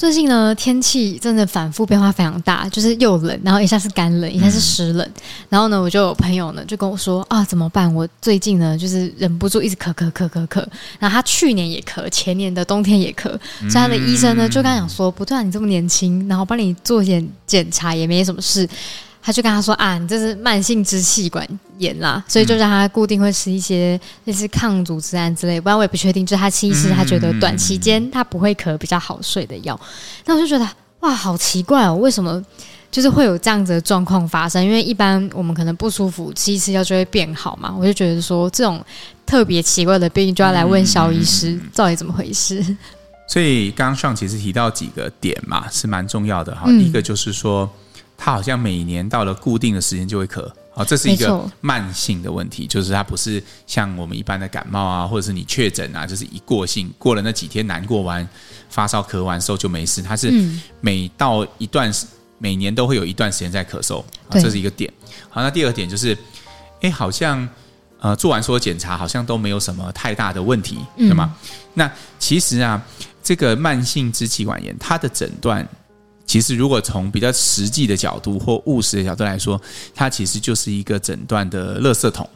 最近呢，天气真的反复变化非常大，就是又冷，然后一下是干冷，一下是湿冷。嗯、然后呢，我就有朋友呢就跟我说啊，怎么办？我最近呢就是忍不住一直咳咳咳咳咳。然后他去年也咳，前年的冬天也咳，嗯、所以他的医生呢就跟他讲说，不对啊，你这么年轻，然后帮你做点检查也没什么事。他就跟他说啊，你这是慢性支气管炎啦，所以就让他固定会吃一些类似抗组织胺之类，不然我也不确定。就是他其实他觉得短期间他不会咳比较好睡的药。那我就觉得哇，好奇怪哦，为什么就是会有这样子的状况发生？因为一般我们可能不舒服，吃一次药就会变好嘛。我就觉得说这种特别奇怪的病，就要来问萧医师到底怎么回事。所以刚刚上其实提到几个点嘛，是蛮重要的哈。嗯、一个就是说。他好像每年到了固定的时间就会咳，好，这是一个慢性的问题，就是它不是像我们一般的感冒啊，或者是你确诊啊，就是一过性过了那几天难过完，发烧咳完之后就没事。它是每到一段时，每年都会有一段时间在咳嗽，这是一个点。好，那第二个点就是，哎，好像呃做完所有检查，好像都没有什么太大的问题，对吗？那其实啊，这个慢性支气管炎它的诊断。其实，如果从比较实际的角度或务实的角度来说，它其实就是一个诊断的垃圾桶。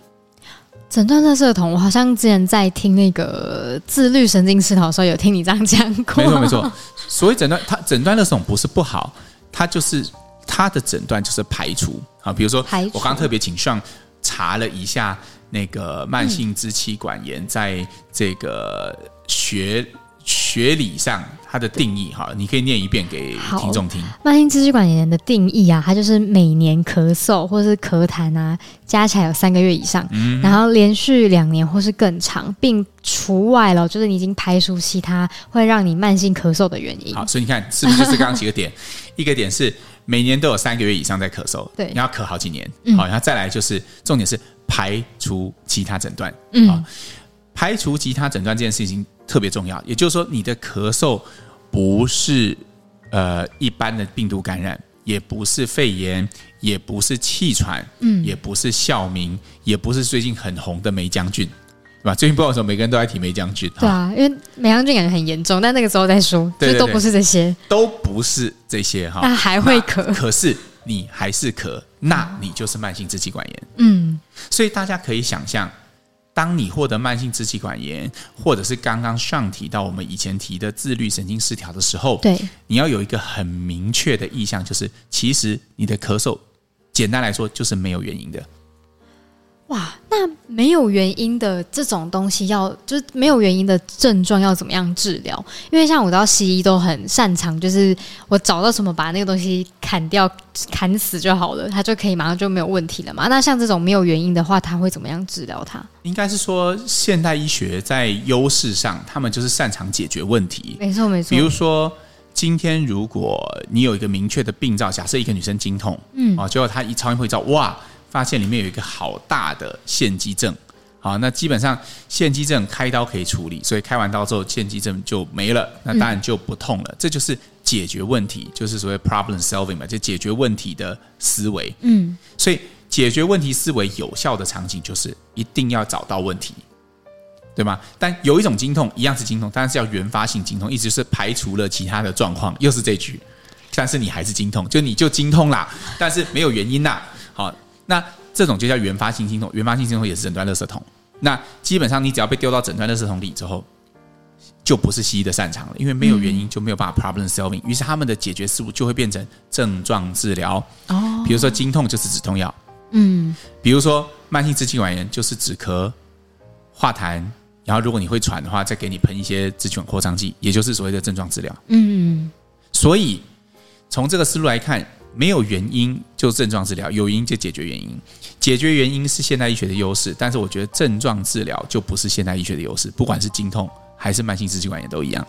诊断垃圾桶，我好像之前在听那个自律神经失调的时候，有听你这样讲过。没错，没错。所以诊断，它诊断垃圾桶不是不好，它就是它的诊断就是排除啊。比如说，我刚刚特别请上查了一下那个慢性支气管炎，在这个学。学理上它的定义哈，你可以念一遍给听众听。慢性支气管炎的定义啊，它就是每年咳嗽或是咳痰啊，加起来有三个月以上，嗯、然后连续两年或是更长，并除外了，就是你已经排除其他会让你慢性咳嗽的原因。好，所以你看是不是就是刚刚几个点？一个点是每年都有三个月以上在咳嗽，对，你要咳好几年。好，然后再来就是重点是排除其他诊断，嗯。好排除其他诊断这件事情特别重要，也就是说，你的咳嗽不是呃一般的病毒感染，也不是肺炎，也不是气喘，嗯，也不是哮鸣，也不是最近很红的梅将军，对吧？最近不知道为什么每个人都在提梅将军，对啊，因为梅将军感觉很严重，但那个时候再说，对，都不是这些，都不是这些哈，那还会咳，可是你还是咳，那你就是慢性支气管炎，嗯，所以大家可以想象。当你获得慢性支气管炎，或者是刚刚上提到我们以前提的自律神经失调的时候，对，你要有一个很明确的意向，就是其实你的咳嗽，简单来说就是没有原因的。哇，那没有原因的这种东西要，要就是没有原因的症状要怎么样治疗？因为像我知道西医都很擅长，就是我找到什么把那个东西砍掉、砍死就好了，它就可以马上就没有问题了嘛。那像这种没有原因的话，他会怎么样治疗它？应该是说现代医学在优势上，他们就是擅长解决问题。没错，没错。比如说，今天如果你有一个明确的病灶，假设一个女生经痛，嗯，啊，结果她一超音波一照，哇！发现里面有一个好大的腺肌症，好，那基本上腺肌症开刀可以处理，所以开完刀之后腺肌症就没了，那当然就不痛了。嗯、这就是解决问题，就是所谓 problem solving 嘛，就解决问题的思维。嗯，所以解决问题思维有效的场景就是一定要找到问题，对吗？但有一种经痛一样是经痛，但是要原发性经痛，意思是排除了其他的状况，又是这句，但是你还是经痛，就你就经痛啦，但是没有原因啦，好。那这种就叫原发性心痛，原发性心痛也是诊断垃圾桶。那基本上你只要被丢到诊断垃圾桶里之后，就不是西医的擅长了，因为没有原因就没有办法 problem solving。于是他们的解决思路就会变成症状治疗。哦，比如说经痛就是止痛药，嗯，比如说慢性支气管炎就是止咳、化痰，然后如果你会喘的话，再给你喷一些支气管扩张剂，也就是所谓的症状治疗。嗯，所以从这个思路来看。没有原因就症状治疗，有原因就解决原因。解决原因是现代医学的优势，但是我觉得症状治疗就不是现代医学的优势。不管是经痛还是慢性支气管炎都一样。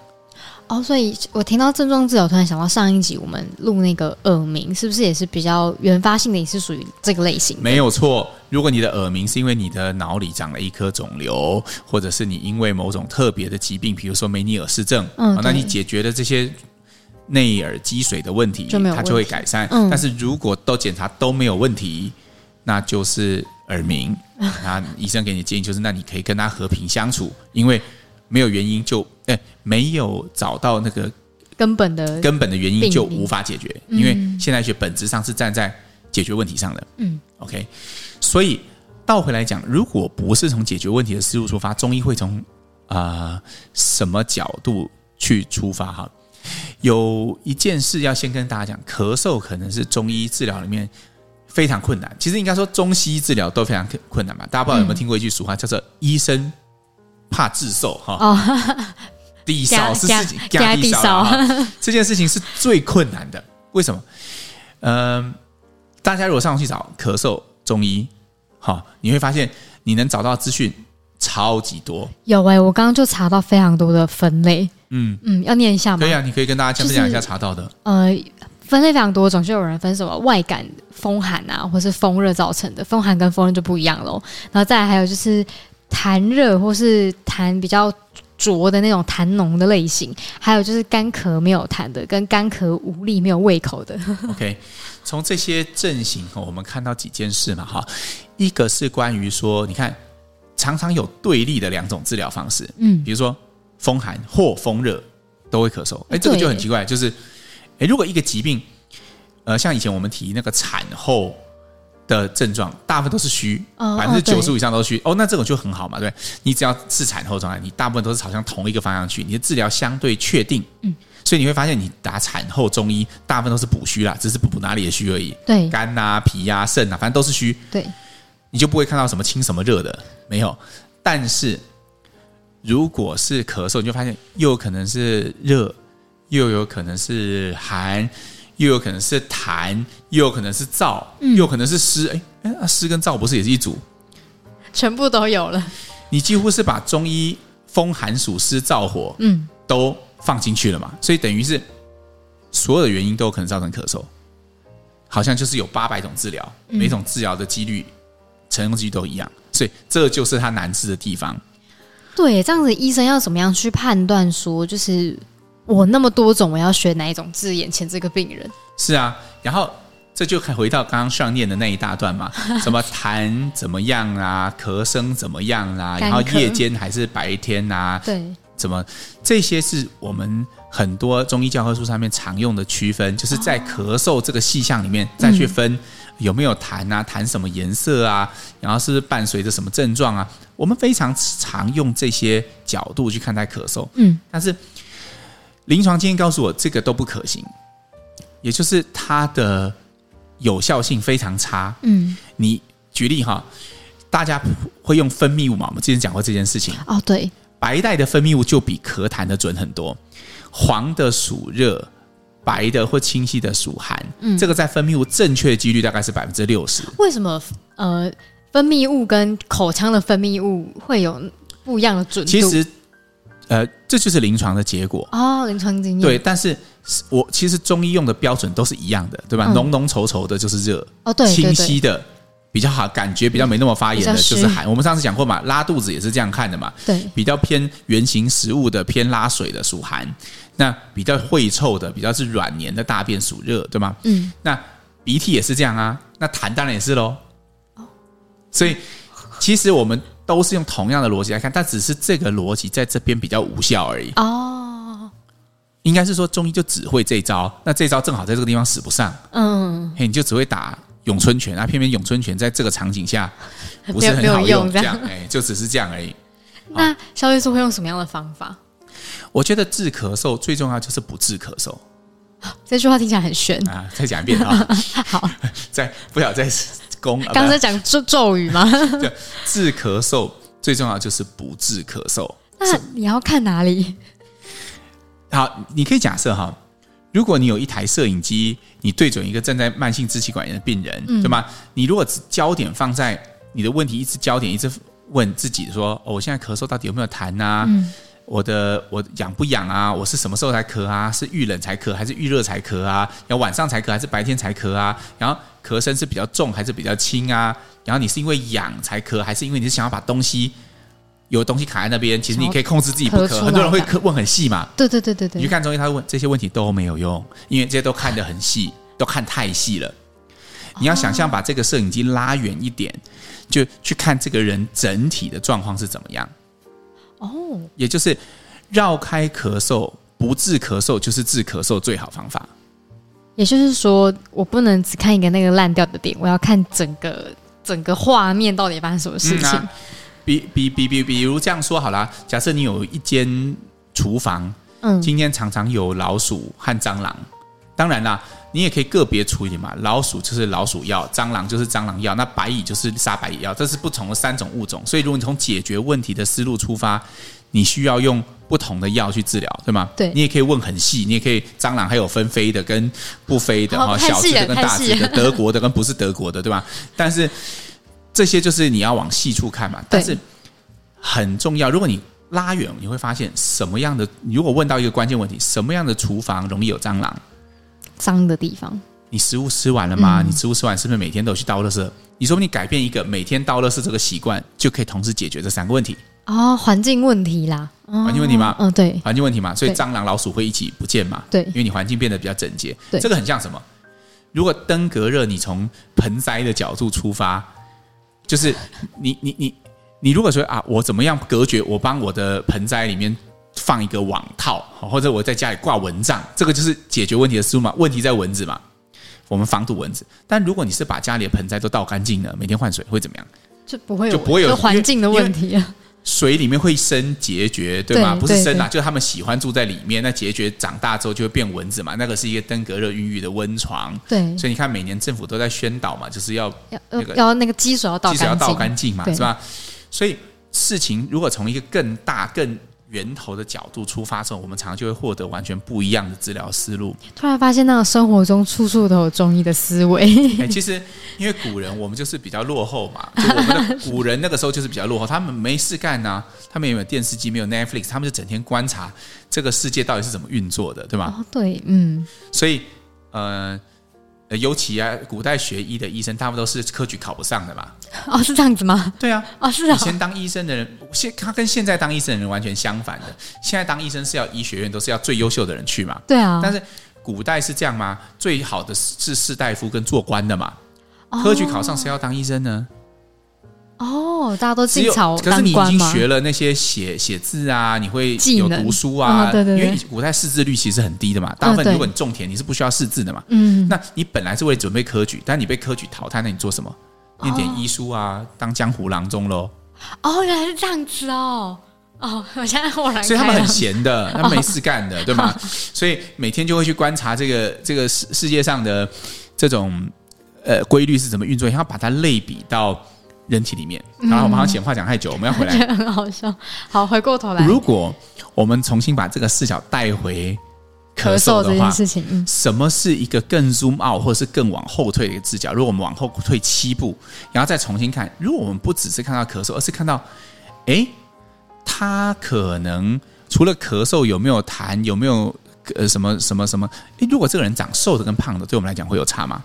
哦，所以我听到症状治疗，突然想到上一集我们录那个耳鸣，是不是也是比较原发性的，也是属于这个类型？没有错。如果你的耳鸣是因为你的脑里长了一颗肿瘤，或者是你因为某种特别的疾病，比如说梅尼尔氏症，嗯，那你解决的这些。内耳积水的问题，它就会改善。嗯、但是如果都检查都没有问题，那就是耳鸣。那医生给你建议就是，那你可以跟他和平相处，因为没有原因就哎没有找到那个根本的根本的原因就无法解决，嗯、因为现代学本质上是站在解决问题上的。嗯，OK，所以倒回来讲，如果不是从解决问题的思路出发，中医会从啊、呃、什么角度去出发？哈，有一件事要先跟大家讲，咳嗽可能是中医治疗里面非常困难。其实应该说中西医治疗都非常困难吧？大家不知道有没有听过一句俗话，叫做“医生”。怕自受哈，哦、低烧是事情，加低烧这件事情是最困难的。为什么？嗯、呃，大家如果上去找咳嗽中医，哈，你会发现你能找到资讯超级多。有哎、欸，我刚刚就查到非常多的分类。嗯嗯，要念一下吗？可以啊，你可以跟大家分享一下查到的。就是、呃，分类非常多种，就有人分什么外感风寒啊，或是风热造成的。风寒跟风热就不一样喽。然后再来还有就是。痰热或是痰比较浊的那种痰浓的类型，还有就是干咳没有痰的，跟干咳无力没有胃口的。OK，从这些症型，我们看到几件事嘛，哈，一个是关于说，你看常常有对立的两种治疗方式，嗯，比如说风寒或风热都会咳嗽，哎，这个就很奇怪，就是，哎，如果一个疾病，呃，像以前我们提那个产后。的症状大部分都是虚，百分之九十五以上都是虚。哦，那这种就很好嘛，对，你只要是产后状态，你大部分都是朝向同一个方向去，你的治疗相对确定。嗯，所以你会发现，你打产后中医，大部分都是补虚啦，只是补补哪里的虚而已。对，肝啊、脾啊、肾啊，反正都是虚。对，你就不会看到什么清什么热的，没有。但是如果是咳嗽，你就发现又有可能是热，又有可能是寒。又有可能是痰，又有可能是燥，又有可能是湿。哎哎，湿跟燥不是也是一组？全部都有了。你几乎是把中医风寒暑湿燥火，嗯，都放进去了嘛？所以等于是所有的原因都有可能造成咳嗽。好像就是有八百种治疗，每种治疗的几率成功几率都一样，所以这就是它难治的地方。对，这样子医生要怎么样去判断说就是？我那么多种，我要选哪一种治眼前这个病人？是啊，然后这就回到刚刚上念的那一大段嘛，什么痰怎么样啊，咳声怎么样啊，然后夜间还是白天啊？对，怎么这些是我们很多中医教科书上面常用的区分，就是在咳嗽这个细项里面再去分有没有痰啊，痰什么颜色啊，然后是不是伴随着什么症状啊？我们非常常用这些角度去看待咳嗽，嗯，但是。临床经验告诉我，这个都不可行，也就是它的有效性非常差。嗯，你举例哈，大家会用分泌物嘛？我们之前讲过这件事情。哦，对，白带的分泌物就比咳痰的准很多。黄的暑热，白的或清晰的属寒。嗯，这个在分泌物正确的几率大概是百分之六十。为什么？呃，分泌物跟口腔的分泌物会有不一样的准度？其实。呃，这就是临床的结果哦，临床经验对，但是我其实中医用的标准都是一样的，对吧？浓浓稠稠的就是热哦，对，清晰的比较好，感觉比较没那么发炎的就是寒。我们上次讲过嘛，拉肚子也是这样看的嘛，对，比较偏圆形食物的、偏拉水的属寒，那比较会臭的、比较是软黏的大便属热，对吗？嗯，那鼻涕也是这样啊，那痰当然也是喽。哦，所以其实我们。都是用同样的逻辑来看，但只是这个逻辑在这边比较无效而已。哦，应该是说中医就只会这招，那这招正好在这个地方使不上。嗯，嘿，你就只会打咏春拳啊，偏偏咏春拳在这个场景下 不是很好用，这样，哎，就只是这样而已。那肖医师会用什么样的方法？我觉得治咳嗽最重要就是不治咳嗽。这句话听起来很玄啊！再讲一遍啊！好，再不要再。刚才讲咒咒语吗？治咳嗽最重要就是不治咳嗽。那你要看哪里？好，你可以假设哈，如果你有一台摄影机，你对准一个正在慢性支气管炎的病人，嗯、对吗？你如果焦点放在你的问题，一直焦点一直问自己说：“哦，我现在咳嗽到底有没有痰啊？嗯、我的我痒不痒啊？我是什么时候才咳啊？是遇冷才咳还是遇热才咳啊？要晚上才咳还是白天才咳啊？”然后。咳声是比较重还是比较轻啊？然后你是因为痒才咳，还是因为你是想要把东西有东西卡在那边，其实你可以控制自己不咳。很多人会咳问很细嘛，对对对对对。你去看中医，他会问这些问题都没有用，因为这些都看得很细，都看太细了。你要想象把这个摄影机拉远一点，就去看这个人整体的状况是怎么样。哦，也就是绕开咳嗽，不治咳嗽就是治咳嗽最好方法。也就是说，我不能只看一个那个烂掉的点，我要看整个整个画面到底发生什么事情。嗯啊比比比比，比如这样说好了，假设你有一间厨房，嗯，今天常常有老鼠和蟑螂，当然啦，你也可以个别处理嘛。老鼠就是老鼠药，蟑螂就是蟑螂药，那白蚁就是杀白蚁药，这是不同的三种物种。所以，如果你从解决问题的思路出发，你需要用不同的药去治疗，对吗？对，你也可以问很细，你也可以蟑螂还有分飞的跟不飞的哈，哦，小只的跟大只的，德国的跟不是德国的，对吧？但是。这些就是你要往细处看嘛，但是很重要。如果你拉远，你会发现什么样的？如果问到一个关键问题，什么样的厨房容易有蟑螂？脏的地方。你食物吃完了吗？嗯、你食物吃完是不是每天都有去倒垃圾？你说你改变一个每天倒垃圾这个习惯，就可以同时解决这三个问题。哦，环境问题啦，环境问题吗？嗯、哦，对，环境问题嘛。所以蟑螂、老鼠会一起不见嘛？对，因为你环境变得比较整洁。对，这个很像什么？如果灯隔热，你从盆栽的角度出发。就是你你你你如果说啊，我怎么样隔绝？我帮我的盆栽里面放一个网套，或者我在家里挂蚊帐，这个就是解决问题的思路嘛。问题在蚊子嘛，我们防堵蚊子。但如果你是把家里的盆栽都倒干净了，每天换水，会怎么样？就不会有就不会有环境的问题啊。水里面会生孑孓，对吗？不是生啊，就是他们喜欢住在里面。那孑孓长大之后就会变蚊子嘛。那个是一个登革热孕育的温床。对，所以你看，每年政府都在宣导嘛，就是要那个要那个积水要倒，积水要倒干净嘛，是吧？所以事情如果从一个更大更源头的角度出发之后，我们常常就会获得完全不一样的治疗思路。突然发现，那个生活中处处都有中医的思维。欸，其实因为古人我们就是比较落后嘛，就我们的 古人那个时候就是比较落后，他们没事干呐，他们也没有电视机，没有 Netflix，他们就整天观察这个世界到底是怎么运作的，对吗？哦，对，嗯，所以呃。尤其啊，古代学医的医生，他们都是科举考不上的嘛。哦，是这样子吗？对啊。哦，是啊。以前当医生的人，现他跟现在当医生的人完全相反的。现在当医生是要医学院都是要最优秀的人去嘛。对啊。但是古代是这样吗？最好的是士大夫跟做官的嘛。科举考上谁要当医生呢？哦，大家都进朝当官吗？可是你已经学了那些写写字啊，你会有读书啊，对对对。因为古代识字率其实很低的嘛，大部分如果你种田，你是不需要识字的嘛。嗯。那你本来是为了准备科举，但你被科举淘汰，那你做什么？念点医书啊，当江湖郎中喽。哦，原来是这样子哦。哦，我现在忽然。所以他们很闲的，他们没事干的，对吗？所以每天就会去观察这个这个世世界上的这种呃规律是怎么运作，然后把它类比到。人体里面，然后我们好像闲话讲太久，我们要回来。很好笑。好，回过头来，如果我们重新把这个视角带回咳嗽的话，事情，嗯，什么是一个更 zoom out 或者是更往后退的一个视角？如果我们往后退七步，然后再重新看，如果我们不只是看到咳嗽，而是看到，哎，他可能除了咳嗽有没有痰，有没有呃什么什么什么？哎，如果这个人长瘦的跟胖的，对我们来讲会有差吗？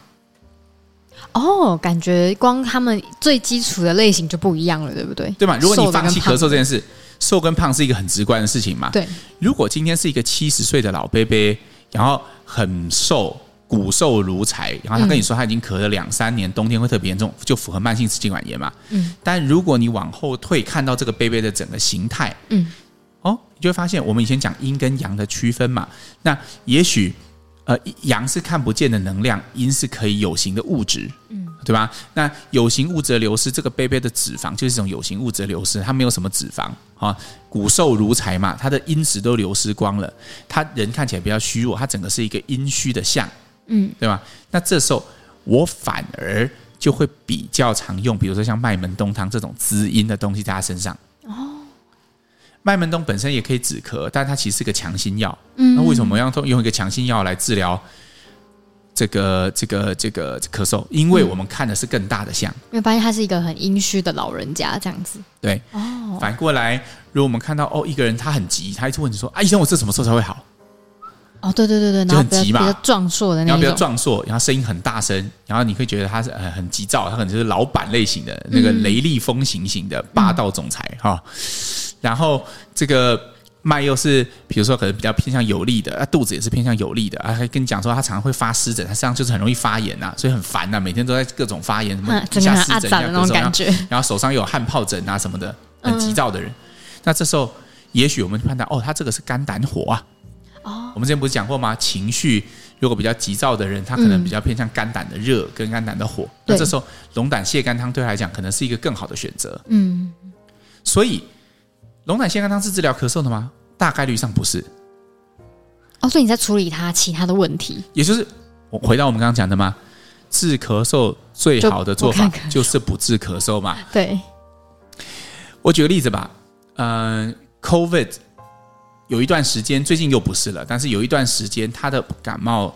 哦，感觉光他们最基础的类型就不一样了，对不对？对嘛？如果你放弃咳嗽这件事，瘦跟胖是一个很直观的事情嘛。对。如果今天是一个七十岁的老伯伯，然后很瘦，骨瘦如柴，然后他跟你说他已经咳了两三年，嗯、冬天会特别严重，就符合慢性支气管炎嘛。嗯。但如果你往后退，看到这个伯伯的整个形态，嗯，哦，你就会发现我们以前讲阴跟阳的区分嘛。那也许。呃，阳是看不见的能量，阴是可以有形的物质，嗯，对吧？那有形物质的流失，这个杯杯的脂肪就是一种有形物质的流失，它没有什么脂肪啊，骨瘦如柴嘛，它的阴质都流失光了，他人看起来比较虚弱，他整个是一个阴虚的相，嗯，对吧？那这时候我反而就会比较常用，比如说像麦门冬汤这种滋阴的东西在他身上。麦门冬本身也可以止咳，但它其实是个强心药。嗯，那为什么要用一个强心药来治疗这个这个这个咳嗽？因为我们看的是更大的象。因为发现他是一个很阴虚的老人家，这样子。对。哦。反过来，如果我们看到哦，一个人他很急，他一直问你说：“啊，医生，我这什么时候才会好？”哦，对对对对，就很急嘛，比较壮硕的那种，然后比较壮硕，然后声音很大声，然后你会觉得他是呃很急躁，他可能就是老板类型的那个雷厉风行型的霸道总裁哈。然后这个脉又是比如说可能比较偏向有力的，啊肚子也是偏向有力的，啊还跟你讲说他常常会发湿疹，他实际上就是很容易发炎呐、啊，所以很烦呐、啊，每天都在各种发炎，什么 一下湿疹，那种感觉，然后手上又有汗疱疹啊什么的，很急躁的人。嗯、那这时候也许我们判断哦，他这个是肝胆火啊。哦，我们之前不是讲过吗？情绪如果比较急躁的人，他可能比较偏向肝胆的热跟肝胆的火。嗯、那这时候龙胆泻肝汤对他来讲，可能是一个更好的选择。嗯，所以龙胆泻肝汤是治疗咳嗽的吗？大概率上不是。哦，所以你在处理他其他的问题，也就是我回到我们刚刚讲的吗？治咳嗽最好的做法就，是不治咳嗽嘛。对，我举个例子吧，嗯、呃，COVID。有一段时间，最近又不是了，但是有一段时间，他的感冒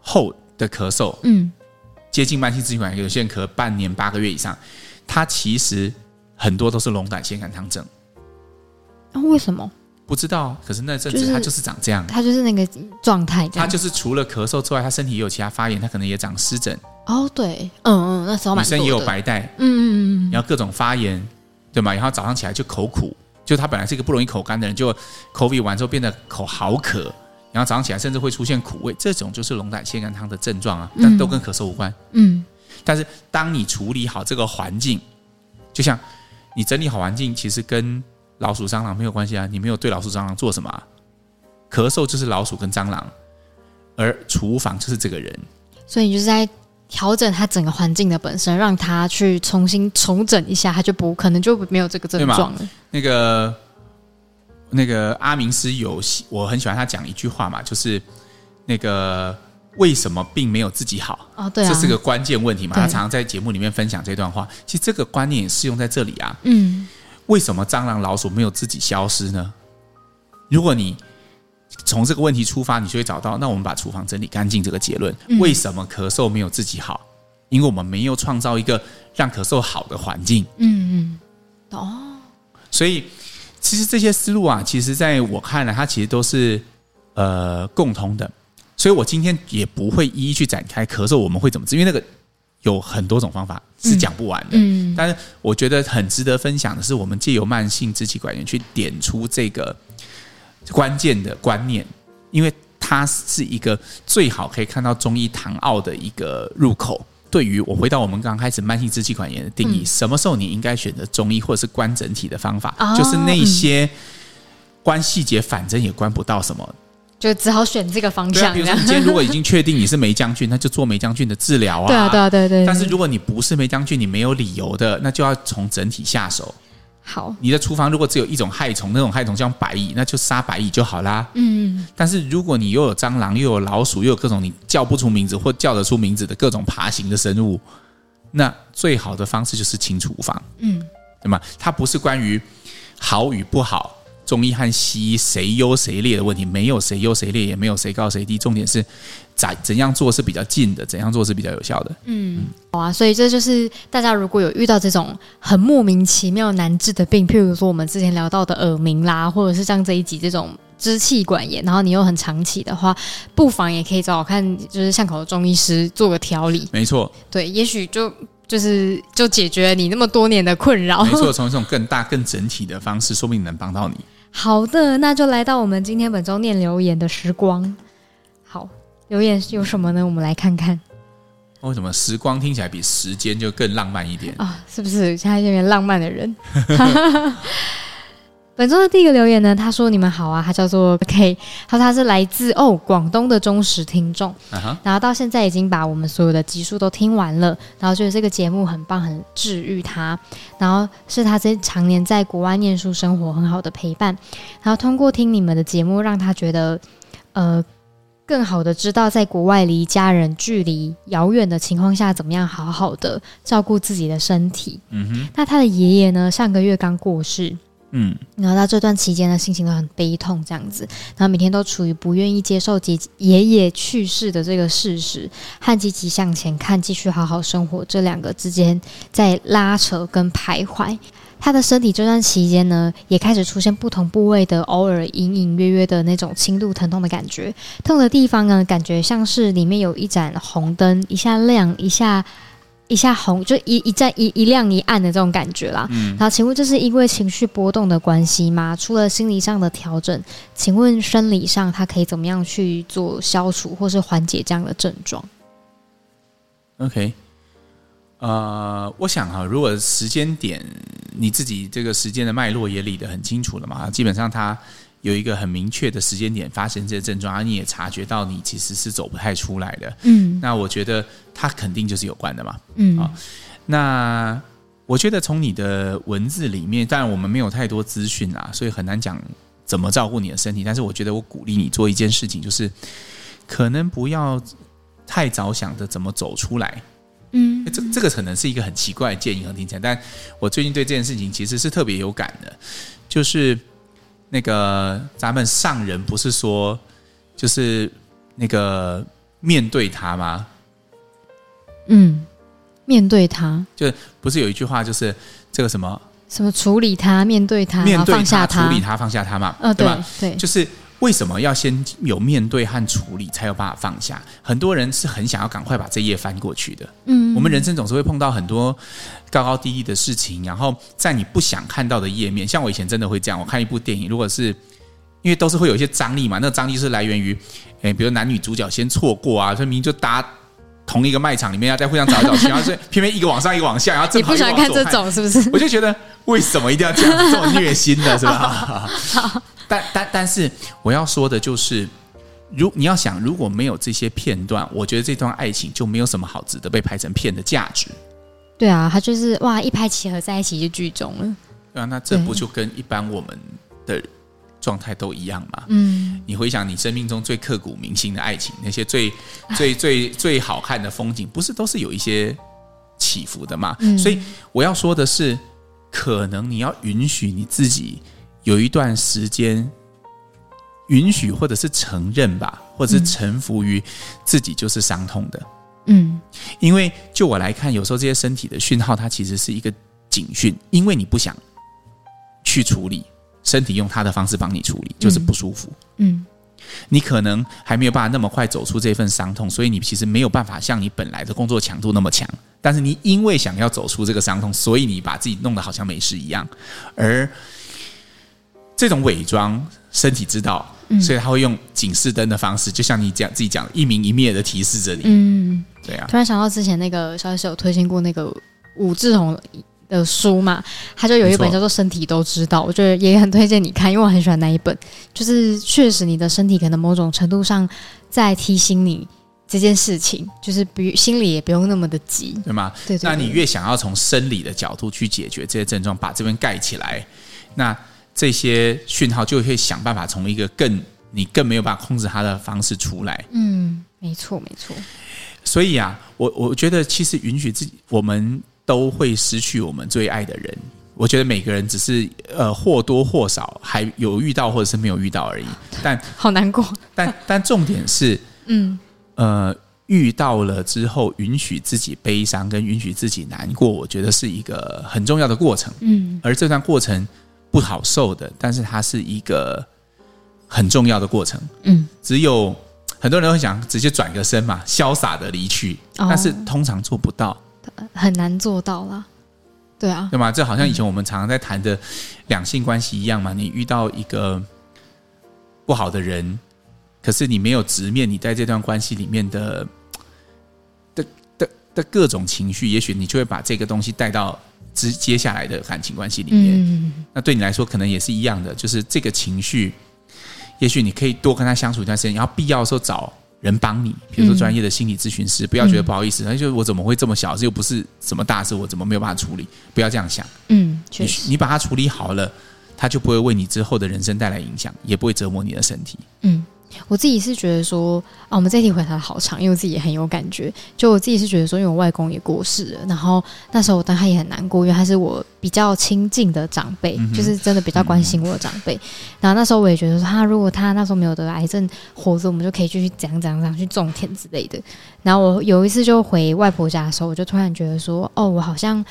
后的咳嗽，嗯，接近慢性支气管，有些人咳半年、八个月以上，他其实很多都是龙胆泻肝汤症。为什么？不知道。可是那阵子他就是长这样，他就是那个状态。他就是除了咳嗽之外，他身体也有其他发炎，他可能也长湿疹。哦，对，嗯嗯，那时候女生也有白带，嗯嗯嗯，然后各种发炎，对吗？然后早上起来就口苦。就他本来是一个不容易口干的人，就 COVID 完之后变得口好渴，然后早上起来甚至会出现苦味，这种就是龙胆泻肝汤的症状啊，但都跟咳嗽无关。嗯，但是当你处理好这个环境，就像你整理好环境，其实跟老鼠、蟑螂没有关系啊，你没有对老鼠、蟑螂做什么啊？咳嗽就是老鼠跟蟑螂，而厨房就是这个人，所以你就是在。调整他整个环境的本身，让他去重新重整一下，他就不可能就没有这个症状了。那个那个阿明师有，我很喜欢他讲一句话嘛，就是那个为什么病没有自己好？哦，对啊，这是个关键问题嘛。他常常在节目里面分享这段话，其实这个观念也适用在这里啊。嗯，为什么蟑螂、老鼠没有自己消失呢？如果你从这个问题出发，你就会找到。那我们把厨房整理干净这个结论。嗯、为什么咳嗽没有自己好？因为我们没有创造一个让咳嗽好的环境。嗯嗯，哦。所以其实这些思路啊，其实在我看来，它其实都是呃共通的。所以我今天也不会一一去展开咳嗽我们会怎么治，因为那个有很多种方法是讲不完的。但是我觉得很值得分享的是，我们借由慢性支气管炎去点出这个。关键的观念，因为它是一个最好可以看到中医唐奥的一个入口。对于我回到我们刚开始慢性支气管炎的定义，嗯、什么时候你应该选择中医或者是观整体的方法？哦、就是那些关细节，反正也关不到什么，就只好选这个方向。比如说，你今天如果已经确定你是梅将军，那就做梅将军的治疗啊。对啊，对啊，对对。但是如果你不是梅将军，你没有理由的，那就要从整体下手。好，你的厨房如果只有一种害虫，那种害虫像白蚁，那就杀白蚁就好啦。嗯，但是如果你又有蟑螂，又有老鼠，又有各种你叫不出名字或叫得出名字的各种爬行的生物，那最好的方式就是清厨房。嗯，对吗？它不是关于好与不好。中医和西医谁优谁劣的问题，没有谁优谁劣，也没有谁高谁低。重点是怎怎样做是比较近的，怎样做是比较有效的。嗯，好啊，所以这就是大家如果有遇到这种很莫名其妙难治的病，譬如说我们之前聊到的耳鸣啦，或者是像这一集这种支气管炎，然后你又很长期的话，不妨也可以找我看，就是巷口的中医师做个调理。没错，对，也许就就是就解决你那么多年的困扰。没错，从一种更大、更整体的方式，说不定能帮到你。好的，那就来到我们今天本周念留言的时光。好，留言有什么呢？我们来看看。为什么时光听起来比时间就更浪漫一点啊？是不是现在这边浪漫的人？本周的第一个留言呢，他说：“你们好啊，他叫做 K，他说他是来自哦广东的忠实听众，uh huh. 然后到现在已经把我们所有的集数都听完了，然后觉得这个节目很棒，很治愈他，然后是他这常年在国外念书生活很好的陪伴，然后通过听你们的节目，让他觉得呃更好的知道在国外离家人距离遥远的情况下，怎么样好好的照顾自己的身体。嗯哼，那他的爷爷呢，上个月刚过世。”嗯，然后到这段期间呢，心情都很悲痛，这样子，然后每天都处于不愿意接受爷爷爷去世的这个事实，和积极向前看、继续好好生活这两个之间在拉扯跟徘徊。他的身体这段期间呢，也开始出现不同部位的偶尔隐隐约约的那种轻度疼痛的感觉。痛的地方呢，感觉像是里面有一盏红灯，一下亮，一下一下红，就一一站一一亮一暗的这种感觉啦。嗯，然后请问这是因为情绪波动的关系吗？除了心理上的调整，请问生理上他可以怎么样去做消除或是缓解这样的症状？OK。呃，我想哈，如果时间点你自己这个时间的脉络也理得很清楚了嘛，基本上它有一个很明确的时间点发生这些症状，而你也察觉到你其实是走不太出来的，嗯，那我觉得它肯定就是有关的嘛，嗯，啊，那我觉得从你的文字里面，当然我们没有太多资讯啊，所以很难讲怎么照顾你的身体，但是我觉得我鼓励你做一件事情，就是可能不要太早想着怎么走出来。嗯，这这个可能是一个很奇怪的建议和听起来，但我最近对这件事情其实是特别有感的，就是那个咱们上人不是说，就是那个面对他吗？嗯，面对他，就不是有一句话，就是这个什么什么处理他，面对他，面对他，放下他，处理他，放下他嘛，呃，对吧？对，就是。为什么要先有面对和处理，才有办法放下？很多人是很想要赶快把这页翻过去的。嗯，我们人生总是会碰到很多高高低低的事情，然后在你不想看到的页面，像我以前真的会这样。我看一部电影，如果是因为都是会有一些张力嘛，那个张力是来源于，诶，比如男女主角先错过啊，所以明明就搭同一个卖场里面要再互相找来找去，然后是偏偏一个往上一个往下，然后正好。你不喜欢看这种是不是？我就觉得为什么一定要这样这种虐心的，是吧？好。但但但是我要说的就是，如你要想，如果没有这些片段，我觉得这段爱情就没有什么好值得被拍成片的价值。对啊，他就是哇，一拍即合在一起就剧终了。对啊，那这不就跟一般我们的状态都一样嘛？嗯，你回想你生命中最刻骨铭心的爱情，那些最最最最好看的风景，不是都是有一些起伏的嘛？嗯，所以我要说的是，可能你要允许你自己。有一段时间，允许或者是承认吧，或者是臣服于自己就是伤痛的，嗯，因为就我来看，有时候这些身体的讯号，它其实是一个警讯，因为你不想去处理，身体用他的方式帮你处理，就是不舒服，嗯，你可能还没有办法那么快走出这份伤痛，所以你其实没有办法像你本来的工作强度那么强，但是你因为想要走出这个伤痛，所以你把自己弄得好像没事一样，而。这种伪装，身体知道，所以他会用警示灯的方式，就像你讲自己讲一明一灭的提示着你。嗯，对啊。突然想到之前那个小小有推荐过那个武志红的书嘛，他就有一本叫做《身体都知道》，我觉得也很推荐你看，因为我很喜欢那一本。就是确实你的身体可能某种程度上在提醒你这件事情，就是不心里也不用那么的急，对吗？对，对，对。那你越想要从生理的角度去解决这些症状，把这边盖起来，那。这些讯号就会想办法从一个更你更没有办法控制它的方式出来。嗯，没错，没错。所以啊，我我觉得其实允许自己，我们都会失去我们最爱的人。我觉得每个人只是呃或多或少还有遇到或者是没有遇到而已。但 好难过。但但重点是，嗯呃，遇到了之后，允许自己悲伤跟允许自己难过，我觉得是一个很重要的过程。嗯，而这段过程。不好受的，但是它是一个很重要的过程。嗯，只有很多人会想直接转个身嘛，潇洒的离去，哦，但是通常做不到，很难做到啦。对啊，对吗？这好像以前我们常常在谈的两性关系一样嘛。你遇到一个不好的人，可是你没有直面你在这段关系里面的的的的各种情绪，也许你就会把这个东西带到。接接下来的感情关系里面，嗯，那对你来说可能也是一样的，就是这个情绪，也许你可以多跟他相处一段时间，然后必要的时候找人帮你，比如说专业的心理咨询师，不要觉得不好意思，那、嗯、就我怎么会这么小，事又不是什么大事，我怎么没有办法处理？不要这样想，嗯，确实，你，你把它处理好了，它就不会为你之后的人生带来影响，也不会折磨你的身体，嗯。我自己是觉得说啊，我们这一题回答的好长，因为我自己也很有感觉。就我自己是觉得说，因为我外公也过世了，然后那时候我当他也很难过，因为他是我比较亲近的长辈，嗯、就是真的比较关心我的长辈、嗯。然后那时候我也觉得说，他如果他那时候没有得癌症，活着我们就可以继续讲讲讲去种田之类的。然后我有一次就回外婆家的时候，我就突然觉得说，哦，我好像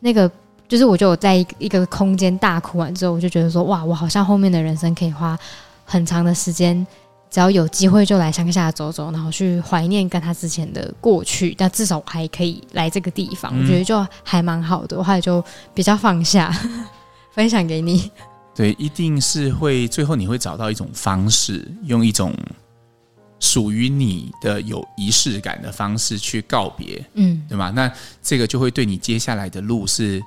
那个就是我就在一个空间大哭完之后，我就觉得说，哇，我好像后面的人生可以花很长的时间，只要有机会就来乡下走走，然后去怀念跟他之前的过去。但至少我还可以来这个地方，嗯、我觉得就还蛮好的。我后来就比较放下，分享给你。对，一定是会最后你会找到一种方式，用一种属于你的有仪式感的方式去告别，嗯，对吗？那这个就会对你接下来的路是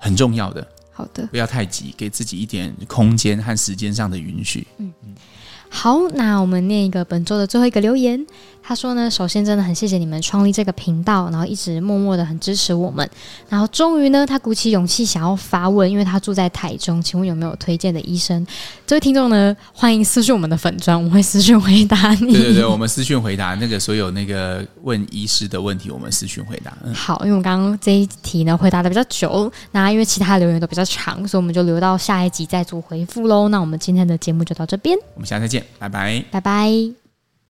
很重要的。好的，不要太急，给自己一点空间和时间上的允许。嗯嗯。好，那我们念一个本周的最后一个留言。他说呢，首先真的很谢谢你们创立这个频道，然后一直默默的很支持我们。然后终于呢，他鼓起勇气想要发问，因为他住在台中，请问有没有推荐的医生？这位听众呢，欢迎私讯我们的粉砖，我们会私讯回答你。对对对，我们私讯回答那个所有那个问医师的问题，我们私讯回答。嗯，好，因为我们刚刚这一题呢回答的比较久，那因为其他留言都比较长，所以我们就留到下一集再做回复喽。那我们今天的节目就到这边，我们下次再见，拜拜，拜拜。